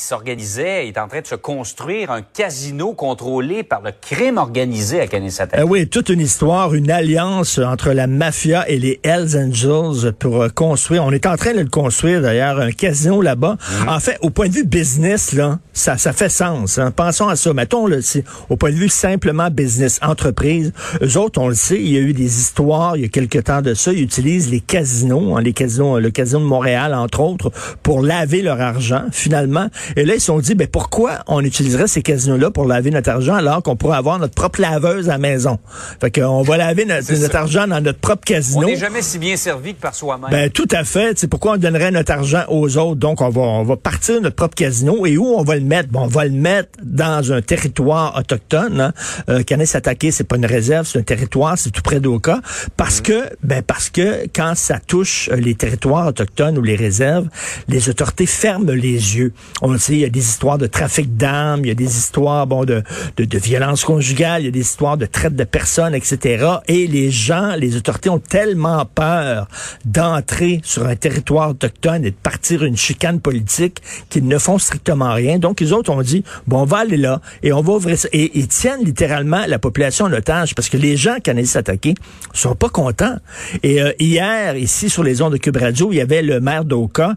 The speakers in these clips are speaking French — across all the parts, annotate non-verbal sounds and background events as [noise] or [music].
S'organisait, il est en train de se construire un casino contrôlé par le crime organisé à Kanesatake. Ah oui, toute une histoire, une alliance entre la mafia et les Hells Angels pour euh, construire. On est en train de le construire d'ailleurs, un casino là-bas. Mhm. En fait, au point de vue business, là, ça, ça fait sens. hein. Pensons à ça. Mettons, là, c'est au point de vue simplement business, entreprise. Eux autres, on le sait, il y a eu des histoires il y a quelque temps de ça. Ils utilisent les casinos, hein, les casinos, le casino de Montréal, entre autres, pour laver leur argent, finalement. Et là, ils se sont dit, ben, pourquoi on utiliserait ces casinos-là pour laver notre argent alors qu'on pourrait avoir notre propre laveuse à la maison? Fait qu'on va laver notre, argent dans notre propre casino. On n'est jamais si bien servi que par soi-même. Ben, tout à fait. C'est pourquoi on donnerait notre argent aux autres? Donc, on va, on va partir de notre propre casino. Et où on va le mettre? Bon, on va le mettre dans un territoire autochtone. Hein. Euh, Kanesatake, c'est pas une réserve, c'est un territoire, c'est tout près d'Oka. Parce que, ben, parce que quand ça touche euh, les territoires autochtones ou les réserves, les autorités ferment les yeux. On il y a des histoires de trafic d'armes, il y a des histoires, bon, de, de, de violence conjugale, il y a des histoires de traite de personnes, etc. Et les gens, les autorités ont tellement peur d'entrer sur un territoire autochtone et de partir une chicane politique qu'ils ne font strictement rien. Donc, les autres ont dit, bon, on va aller là et on va ouvrir ça. Et ils tiennent littéralement la population en otage parce que les gens qui en s'attaquer sont pas contents. Et euh, hier, ici, sur les ondes de Cube Radio, il y avait le maire d'Oka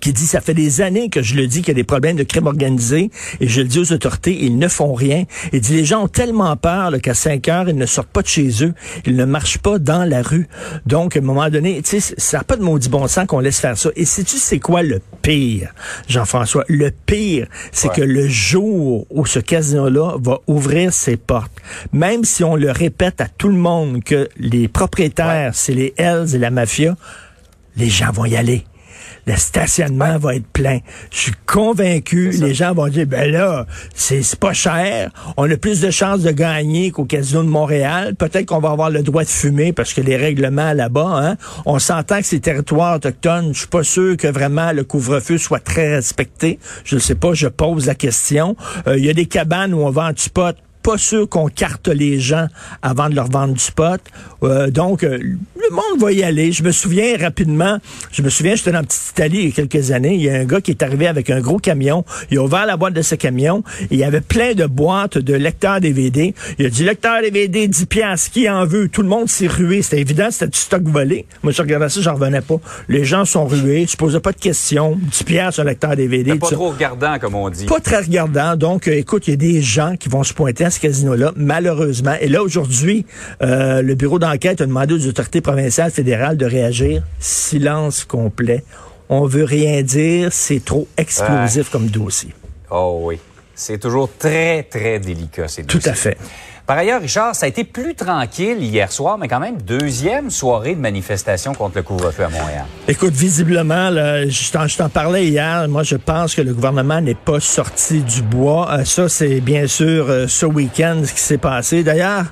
qui dit ça fait des années que je le dis qu'il y a des problèmes de crime organisé et je le dis aux autorités, ils ne font rien. Il dit les gens ont tellement peur qu'à 5 heures, ils ne sortent pas de chez eux, ils ne marchent pas dans la rue. Donc, à un moment donné, tu sais, ça n'a pas de maudit bon sens qu'on laisse faire ça. Et sais-tu c'est quoi le pire, Jean-François? Le pire, c'est Ouais. que le jour où ce casino-là va ouvrir ses portes, même si on le répète à tout le monde que les propriétaires, c'est les Hells et la mafia, les gens vont y aller. Le stationnement va être plein. Je suis convaincu, les gens vont dire, ben là, c'est pas cher. On a plus de chances de gagner qu'au Casino de Montréal. Peut-être qu'on va avoir le droit de fumer parce que les règlements là-bas, hein, on s'entend que ces territoires autochtones, je suis pas sûr que vraiment le couvre-feu soit très respecté. Je ne sais pas, je pose la question. Euh, Il y a des cabanes où on vend du pot pas sûr qu'on carte les gens avant de leur vendre du spot. Euh, donc, euh, le monde va y aller. Je me souviens rapidement, je me souviens, j'étais dans Petite Italie il y a quelques années, il y a un gars qui est arrivé avec un gros camion, il a ouvert la boîte de ce camion, et il y avait plein de boîtes de lecteurs DVD. Il a dit, lecteur DVD, 10 piastres, qui en veut? Tout le monde s'est rué. C'était évident, c'était du stock volé. Moi, je regardais ça, j'en revenais pas. Les gens sont rués, je posais pas de questions. 10 piastres, un lecteur DVD. C'est pas trop regardant, comme on dit. pas très regardant. Donc, euh, écoute, il y a des gens qui vont se pointer à ce casino-là, malheureusement. Et là, aujourd'hui, euh, le bureau d'enquête a demandé aux autorités provinciales, fédérales de réagir. Silence complet. On veut rien dire. C'est trop explosif comme dossier. Oh oui. C'est toujours très, très délicat, ces Tout dossiers. à fait. Par ailleurs, Richard, ça a été plus tranquille hier soir, mais quand même deuxième soirée de manifestation contre le couvre-feu à Montréal. Écoute, visiblement, là, je t'en parlais hier, moi je pense que le gouvernement n'est pas sorti du bois. Euh, ça, c'est bien sûr euh, ce week-end ce qui s'est passé. D'ailleurs,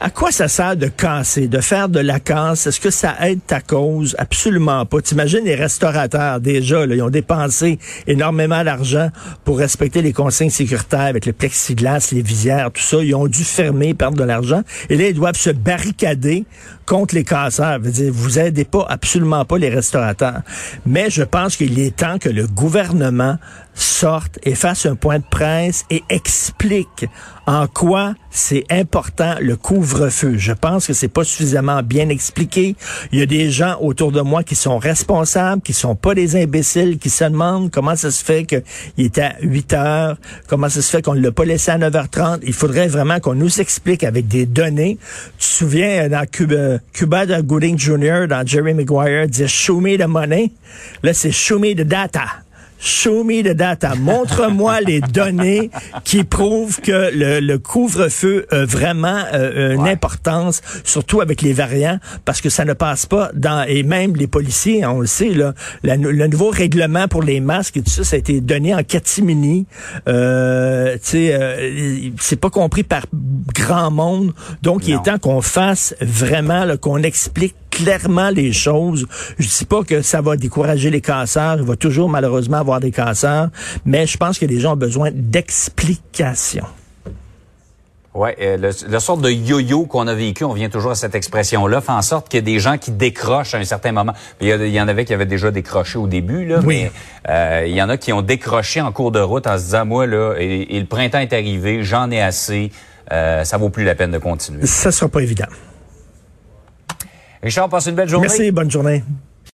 à quoi ça sert de casser, de faire de la casse? Est-ce que ça aide ta cause? Absolument pas. T'imagines les restaurateurs, déjà, là, ils ont dépensé énormément d'argent pour respecter les consignes sécuritaires avec le plexiglas, les visières, tout ça. Ils ont dû fermer, perdre de l'argent. Et là, ils doivent se barricader contre les casseurs. Dire, vous aidez pas, absolument pas les restaurateurs. Mais je pense qu'il est temps que le gouvernement sorte et fasse un point de presse et explique en quoi c'est important le couvre-feu. Je pense que c'est pas suffisamment bien expliqué. Il y a des gens autour de moi qui sont responsables, qui sont pas des imbéciles, qui se demandent comment ça se fait qu'il est à 8 heures, comment ça se fait qu'on ne l'a pas laissé à 9h30. Il faudrait vraiment qu'on nous explique avec des données. Tu te souviens, dans Cuba, Cuba de Gooding Jr., dans Jerry Maguire, disait « show me the money ». Là, c'est « show me the data ». Show me the data. Montre-moi [laughs] les données qui prouvent que le, couvre-feu a vraiment euh, une importance, surtout avec les variants, parce que ça ne passe pas dans et même les policiers, on le sait là, le nouveau règlement pour les masques et tout ça, ça a été donné en catimini. Euh, tu sais, euh, c'est pas compris par grand monde. Donc, il est temps qu'on fasse vraiment, qu'on explique clairement les choses. Je dis pas que ça va décourager les cancers, il va toujours malheureusement avoir des cancers, mais je pense que les gens ont besoin d'explications. Oui, euh, le, sorte de yo-yo qu'on a vécu, on vient toujours à cette expression-là, fait en sorte qu'il y a des gens qui décrochent à un certain moment. Il y, en avait qui avaient déjà décroché au début, là, mais euh, il y en a qui ont décroché en cours de route en se disant, moi, là, et, le printemps est arrivé, j'en ai assez, euh, ça vaut plus la peine de continuer. Ça sera pas évident. Richard, passe une belle journée. Merci, bonne journée.